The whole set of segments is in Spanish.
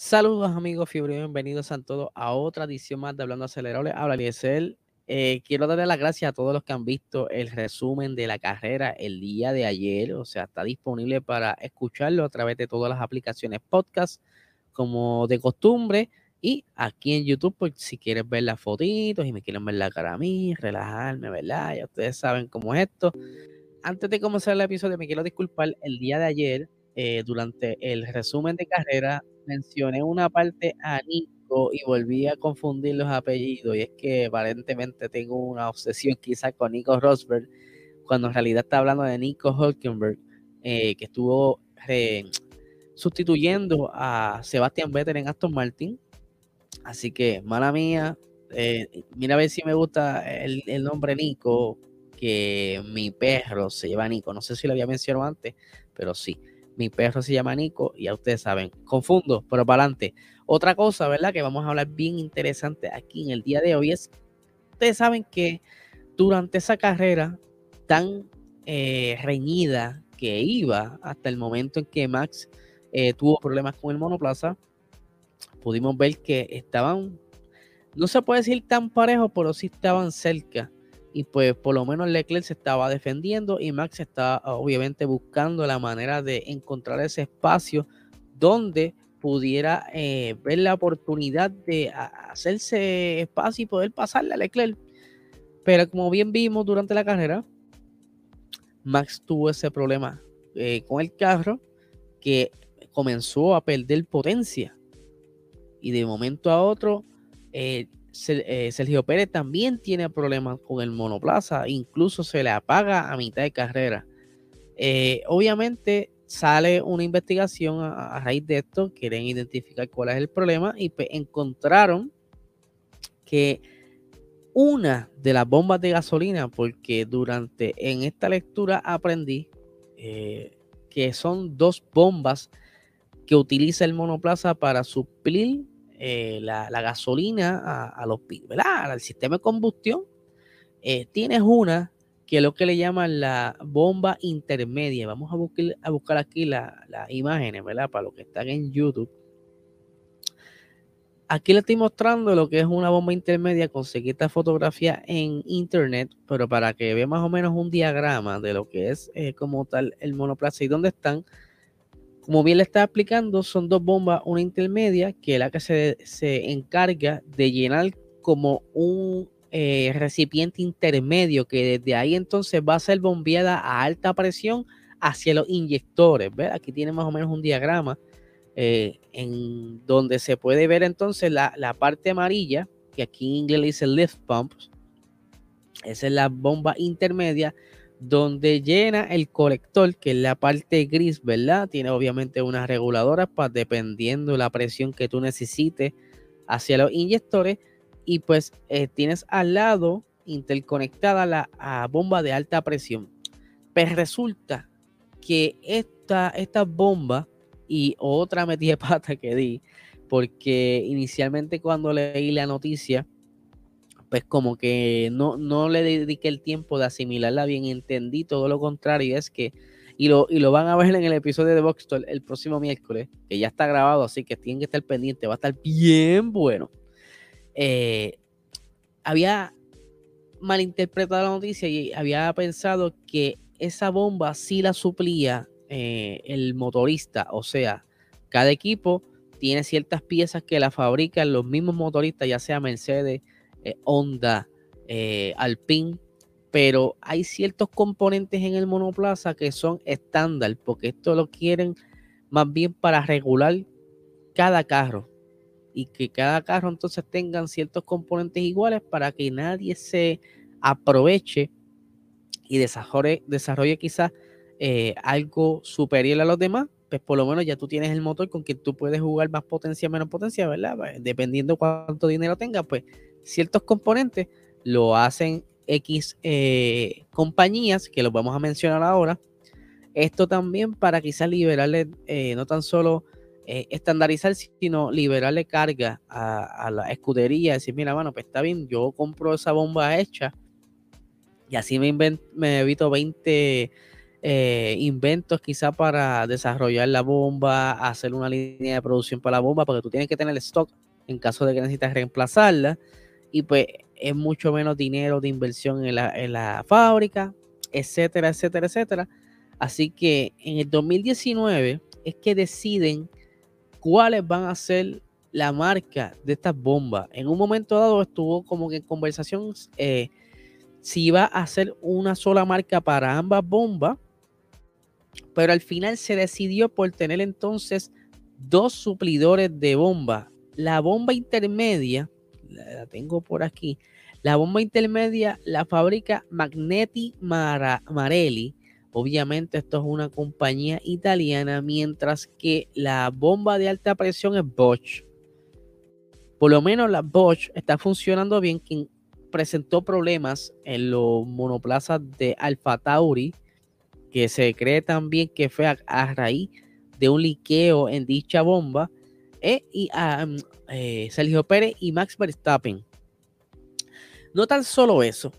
Saludos amigos Fiebre, bienvenidos a todos a otra edición más de Hablando Acelerable. Habla Liesel. Eh, quiero darle las gracias a todos los que han visto el resumen de la carrera el día de ayer. O sea, está disponible para escucharlo a través de todas las aplicaciones podcast, como de costumbre. Y aquí en YouTube, pues si quieres ver las fotitos y me quieren ver la cara a mí, relajarme, ¿verdad? Ya ustedes saben cómo es esto. Antes de comenzar el episodio, me quiero disculpar. El día de ayer, eh, durante el resumen de carrera, mencioné una parte a Nico y volví a confundir los apellidos. Y es que aparentemente tengo una obsesión quizás con Nico Rosberg, cuando en realidad está hablando de Nico Hulkenberg, eh, que estuvo sustituyendo a Sebastian Vettel en Aston Martin. Así que, mala mía, eh, mira a ver si me gusta el, el, nombre Nico, que mi perro se llama Nico. No sé si lo había mencionado antes, pero sí mi perro se llama Nico y ya ustedes saben, confundo, pero para adelante. Otra cosa, ¿verdad? Que vamos a hablar bien interesante aquí en el día de hoy es, ustedes saben que durante esa carrera tan eh, reñida que iba hasta el momento en que Max eh, tuvo problemas con el monoplaza, pudimos ver que estaban, no se puede decir tan parejos, pero sí estaban cerca y pues por lo menos Leclerc se estaba defendiendo y Max estaba obviamente buscando la manera de encontrar ese espacio donde pudiera eh, ver la oportunidad de hacerse espacio y poder pasarle a Leclerc. Pero como bien vimos durante la carrera, Max tuvo ese problema eh, con el carro que comenzó a perder potencia. Y de momento a otro, eh, Sergio Pérez también tiene problemas con el monoplaza, incluso se le apaga a mitad de carrera. Eh, obviamente sale una investigación a, raíz de esto, quieren identificar cuál es el problema y pues, encontraron que una de las bombas de gasolina, porque durante en esta lectura aprendí eh, que son dos bombas que utiliza el monoplaza para suplir eh, la, gasolina a, los ¿verdad? al sistema de combustión, eh, tienes una que es lo que le llaman la bomba intermedia. Vamos a buscar, a buscar aquí las imágenes, ¿verdad? Para los que están en YouTube. Aquí le estoy mostrando lo que es una bomba intermedia. Conseguí esta fotografía en internet, pero para que vea más o menos un diagrama de lo que es eh, como tal el monoplaza y dónde están. Como bien le está explicando, son dos bombas, una intermedia, que es la que se, encarga de llenar como un eh, recipiente intermedio, que desde ahí entonces va a ser bombeada a alta presión hacia los inyectores. Aquí tiene más o menos un diagrama eh, en donde se puede ver entonces la, la, parte amarilla, que aquí en inglés dice lift pumps. Esa es la bomba intermedia donde llena el colector, que es la parte gris, ¿verdad? Tiene obviamente unas reguladoras para dependiendo la presión que tú necesites hacia los inyectores. Y pues eh, tienes al lado interconectada la bomba de alta presión. Pero pues resulta que esta, esta bomba y otra metida de pata que di, porque inicialmente cuando leí la noticia, pues como que no, no le dediqué el tiempo de asimilarla bien, entendí todo lo contrario, es que, y lo, y lo van a ver en el episodio de Vox el próximo miércoles, que ya está grabado, así que tienen que estar pendientes, va a estar bien bueno. Eh, había malinterpretado la noticia y había pensado que esa bomba sí la suplía eh, el motorista, o sea, cada equipo tiene ciertas piezas que la fabrican los mismos motoristas, ya sea Mercedes, eh, Honda, eh, Alpine, pero hay ciertos componentes en el monoplaza que son estándar, porque esto lo quieren más bien para regular cada carro y que cada carro entonces tengan ciertos componentes iguales para que nadie se aproveche y desarrolle, desarrolle quizás eh, algo superior a los demás, pues por lo menos ya tú tienes el motor con que tú puedes jugar más potencia, menos potencia, ¿verdad? Pues, dependiendo cuánto dinero tengas, pues ciertos componentes lo hacen X eh, compañías, que los vamos a mencionar ahora. Esto también para quizás liberarle, eh, no tan solo eh, estandarizar, sino liberarle carga a, la escudería, decir, mira, bueno, pues está bien, yo compro esa bomba hecha y así me, me evito 20 eh, inventos quizá para desarrollar la bomba, hacer una línea de producción para la bomba, porque tú tienes que tener el stock en caso de que necesites reemplazarla. Y pues es mucho menos dinero de inversión en la, en la fábrica, etcétera, etcétera, etcétera. Así que en el 2019 es que deciden cuáles van a ser la marca de estas bombas. En un momento dado estuvo como que en conversación eh, si iba a hacer una sola marca para ambas bombas, pero al final se decidió por tener entonces dos suplidores de bomba. La bomba intermedia, la tengo por aquí, la bomba intermedia la fabrica Magneti Marelli. Obviamente esto es una compañía italiana, mientras que la bomba de alta presión es Bosch. Por lo menos la Bosch está funcionando bien. Quien presentó problemas en los monoplazas de Alfa Tauri, que se cree también que fue a, raíz de un liqueo en dicha bomba, eh, y a eh, Sergio Pérez y Max Verstappen. No tan solo eso,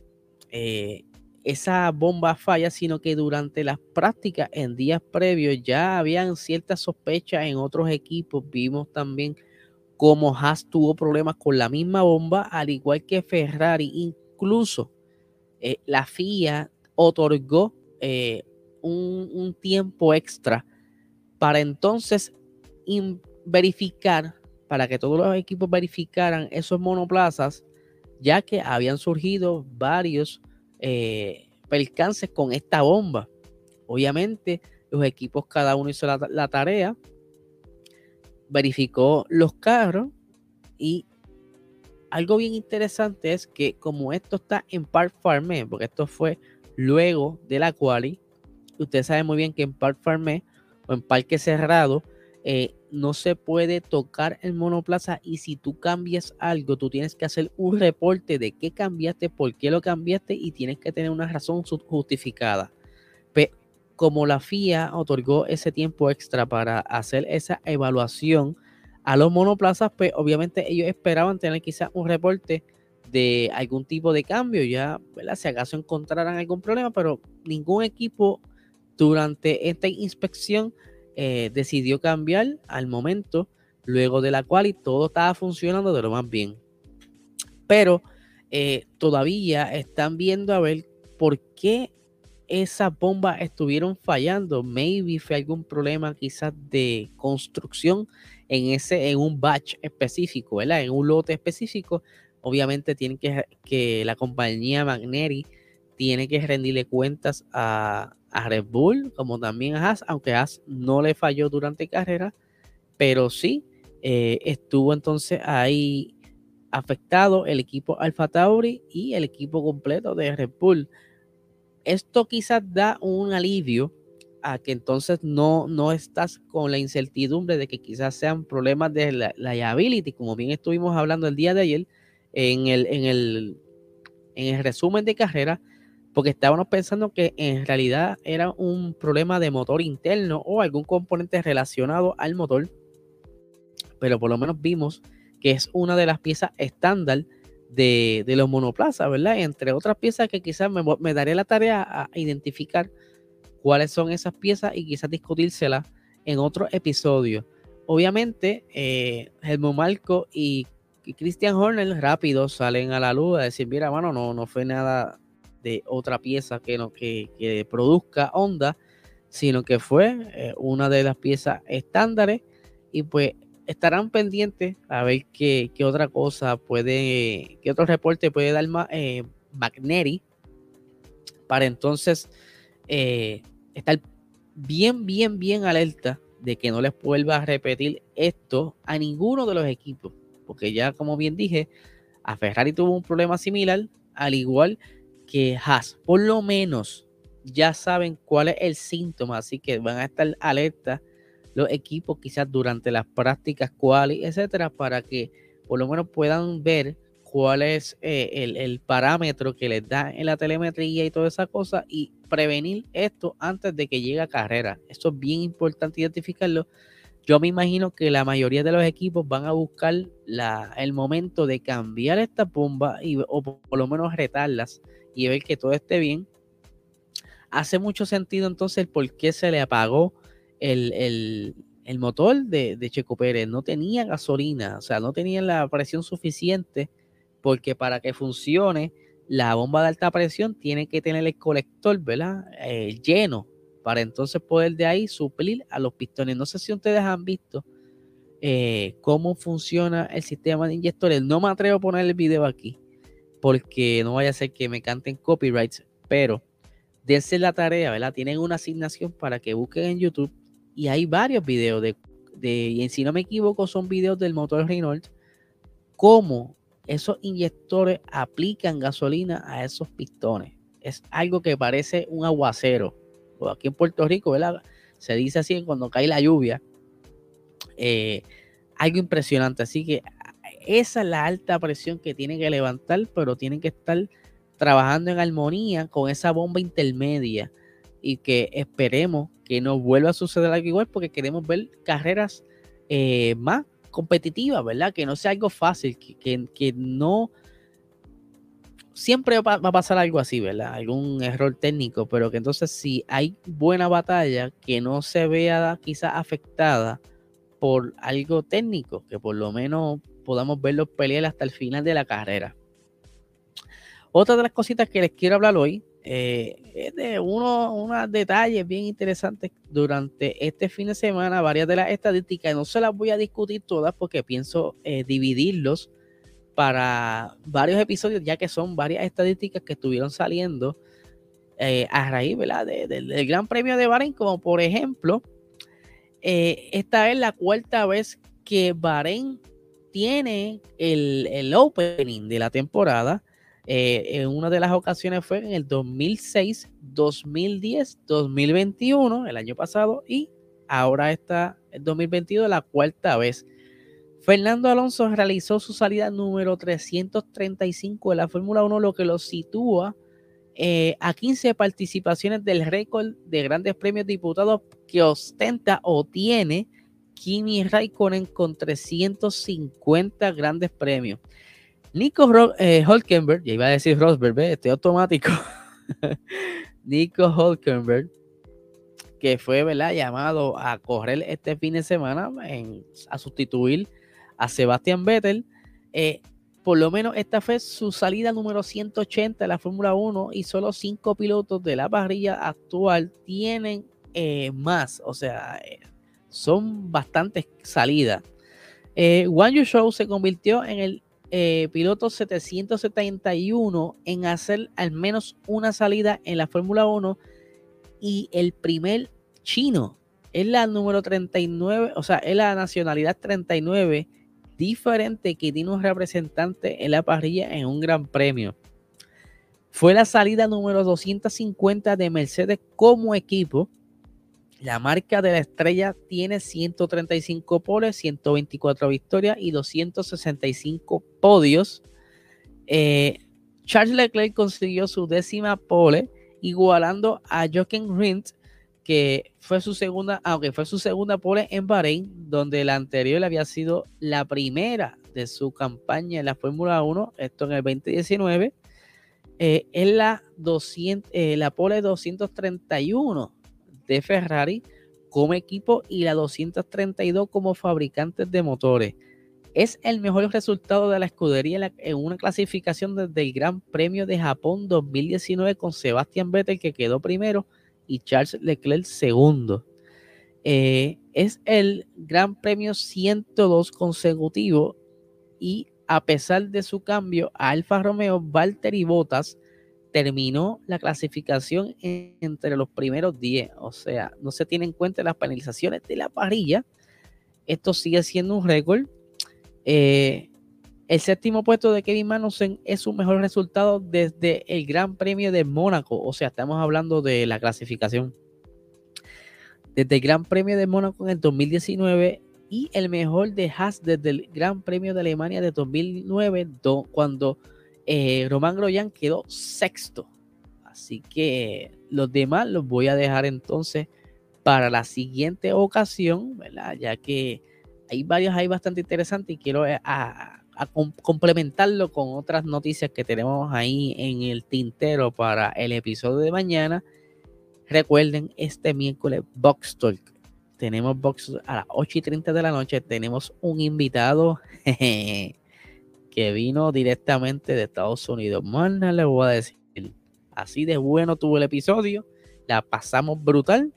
eh, esa bomba falla, sino que durante las prácticas en días previos ya habían ciertas sospechas en otros equipos. Vimos también cómo Haas tuvo problemas con la misma bomba, al igual que Ferrari. Incluso eh, la FIA otorgó un, tiempo extra para entonces verificar, para que todos los equipos verificaran esos monoplazas, ya que habían surgido varios eh, percances con esta bomba. Obviamente, los equipos cada uno hizo la tarea verificó los carros y algo bien interesante es que como esto está en Park Farmé, porque esto fue luego de la quali, usted sabe muy bien que en Park Farmé o en parque cerrado eh, no se puede tocar el monoplaza y si tú cambias algo, tú tienes que hacer un reporte de qué cambiaste, por qué lo cambiaste y tienes que tener una razón justificada como la FIA otorgó ese tiempo extra para hacer esa evaluación a los monoplazas, pues obviamente ellos esperaban tener quizás un reporte de algún tipo de cambio, ya, ¿verdad? Si acaso encontraran algún problema, pero ningún equipo durante esta inspección eh, decidió cambiar al momento, luego de la cual y todo estaba funcionando de lo más bien. Pero eh, todavía están viendo a ver por qué esas bombas estuvieron fallando. Maybe fue algún problema quizás de construcción en ese, en un batch específico, ¿verdad? En un lote específico. Obviamente tiene que, que la compañía Magneri tiene que rendirle cuentas a, Red Bull, como también a Haas, aunque Haas no le falló durante carrera, pero sí eh, estuvo entonces ahí afectado el equipo Alfa Tauri y el equipo completo de Red Bull. Esto quizás da un alivio a que entonces no, no estás con la incertidumbre de que quizás sean problemas de la liability, como bien estuvimos hablando el día de ayer en el, en el, en el resumen de carrera, porque estábamos pensando que en realidad era un problema de motor interno o algún componente relacionado al motor, pero por lo menos vimos que es una de las piezas estándar de, los monoplazas, ¿verdad? Entre otras piezas que quizás me, me daré la tarea a identificar cuáles son esas piezas y quizás discutírselas en otro episodio. Obviamente, eh, Helmut Marco y, Christian Horner rápido salen a la luz a decir, mira, mano, no, no fue nada de otra pieza que, no, que, produzca onda, sino que fue eh, una de las piezas estándares y pues estarán pendientes a ver qué, otra cosa puede, qué otro reporte puede dar eh, Magneri para entonces eh, estar bien, bien, bien alerta de que no les vuelva a repetir esto a ninguno de los equipos. Porque ya, como bien dije, a Ferrari tuvo un problema similar, al igual que Haas. Por lo menos ya saben cuál es el síntoma, así que van a estar alerta los equipos quizás durante las prácticas, cuales, etcétera, para que por lo menos puedan ver cuál es eh, el, parámetro que les da en la telemetría y toda esa cosa y prevenir esto antes de que llegue a carrera. Eso es bien importante identificarlo. Yo me imagino que la mayoría de los equipos van a buscar la, el momento de cambiar esta bomba y, o por lo menos retarlas y ver que todo esté bien hace mucho sentido entonces por qué se le apagó el, motor de, de, Checo Pérez. No tenía gasolina, o sea, no tenía la presión suficiente porque para que funcione la bomba de alta presión tiene que tener el colector, ¿verdad? Eh, lleno para entonces poder de ahí suplir a los pistones. No sé si ustedes han visto eh, cómo funciona el sistema de inyectores. No me atrevo a poner el video aquí porque no vaya a ser que me canten copyrights, pero dense la tarea, ¿verdad? Tienen una asignación para que busquen en YouTube y hay varios videos de, de y si no me equivoco, son videos del motor Renault, cómo esos inyectores aplican gasolina a esos pistones. Es algo que parece un aguacero. Aquí en Puerto Rico, ¿verdad? Se dice así cuando cae la lluvia. Eh, algo impresionante. Así que esa es la alta presión que tienen que levantar, pero tienen que estar trabajando en armonía con esa bomba intermedia y que esperemos que no vuelva a suceder algo igual porque queremos ver carreras eh, más competitivas, ¿verdad? Que no sea algo fácil, que, que, no siempre va, a pasar algo así, ¿verdad? Algún error técnico, pero que entonces si hay buena batalla, que no se vea quizás afectada por algo técnico, que por lo menos podamos verlos pelear hasta el final de la carrera. Otra de las cositas que les quiero hablar hoy eh, es de uno, unos detalles bien interesantes durante este fin de semana, varias de las estadísticas. No se las voy a discutir todas porque pienso eh, dividirlos para varios episodios, ya que son varias estadísticas que estuvieron saliendo eh, a raíz del Gran Premio de Bahrein, como por ejemplo, esta es la cuarta vez que Bahrein tiene el, opening de la temporada eh, en una de las ocasiones fue en el 2006, 2010, 2021, el año pasado, y ahora está el 2022, la cuarta vez. Fernando Alonso realizó su salida número 335 de la Fórmula 1, lo que lo sitúa eh, a 15 participaciones del récord de grandes premios diputados que ostenta o tiene Kimi Raikkonen con 350 grandes premios. Nico eh, Holkenberg, ya iba a decir Rosberg, estoy automático. Nico Holkenberg, que fue ¿verdad? llamado a correr este fin de semana a sustituir a Sebastian Vettel. Eh, por lo menos esta fue su salida número 180 de la Fórmula 1 y solo cinco pilotos de la parrilla actual tienen eh, más, o sea, son bastantes salidas. One You Show se convirtió en el eh, piloto 771 en hacer al menos una salida en la Fórmula 1 y el primer chino es la número 39, o sea, es la nacionalidad 39 diferente que tiene un representante en la parrilla en un gran premio. Fue la salida número 250 de Mercedes como equipo la marca de la estrella tiene 135 poles, 124 victorias y 265 podios. Eh, Charles Leclerc consiguió su décima pole, igualando a Jochen Rindt, que fue su segunda, aunque fue su segunda pole en Bahrein, donde la anterior había sido la primera de su campaña en la Fórmula 1, esto en el 2019. Eh, es la, 200, eh, la pole 231 de Ferrari como equipo y la 232 como fabricantes de motores. Es el mejor resultado de la escudería en, una clasificación desde el Gran Premio de Japón 2019 con Sebastian Vettel que quedó primero y Charles Leclerc segundo. Eh, es el Gran Premio 102 consecutivo y a pesar de su cambio a Alfa Romeo, Valtteri Bottas terminó la clasificación entre los primeros 10. O sea, no se tienen en cuenta las penalizaciones de la parrilla. Esto sigue siendo un récord. Eh, el séptimo puesto de Kevin Magnussen es su mejor resultado desde el Gran Premio de Mónaco. O sea, estamos hablando de la clasificación. Desde el Gran Premio de Mónaco en el 2019 y el mejor de Haas desde el Gran Premio de Alemania de 2009, cuando eh, Román Groyan quedó sexto. Así que los demás los voy a dejar entonces para la siguiente ocasión, ¿verdad? Ya que hay varios ahí bastante interesantes y quiero eh, complementarlo con otras noticias que tenemos ahí en el tintero para el episodio de mañana. Recuerden, este miércoles Box Talk. Tenemos Box a las 8 y 30 de la noche. Tenemos un invitado que vino directamente de Estados Unidos. Más nada les voy a decir. Así de bueno tuvo el episodio. La pasamos brutal.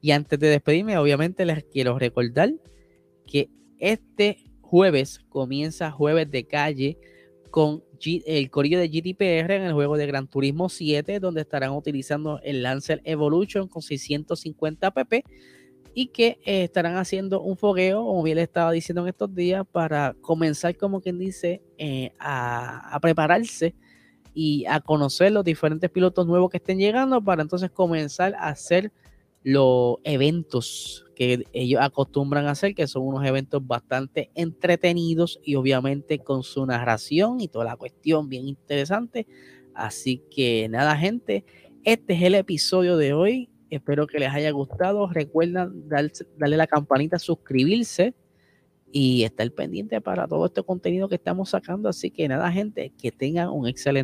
Y antes de despedirme, obviamente les quiero recordar que este jueves comienza jueves de calle con el corillo de GTPR en el juego de Gran Turismo 7, donde estarán utilizando el Lancer Evolution con 650 pp y que eh, estarán haciendo un fogueo, como bien le estaba diciendo en estos días, para comenzar, como quien dice, eh, a, a, prepararse y a conocer los diferentes pilotos nuevos que estén llegando para entonces comenzar a hacer los eventos que ellos acostumbran a hacer, que son unos eventos bastante entretenidos y obviamente con su narración y toda la cuestión bien interesante. Así que nada, gente, este es el episodio de hoy. Espero que les haya gustado. Recuerden darle la campanita, suscribirse y estar pendiente para todo este contenido que estamos sacando. Así que nada, gente, que tengan un excelente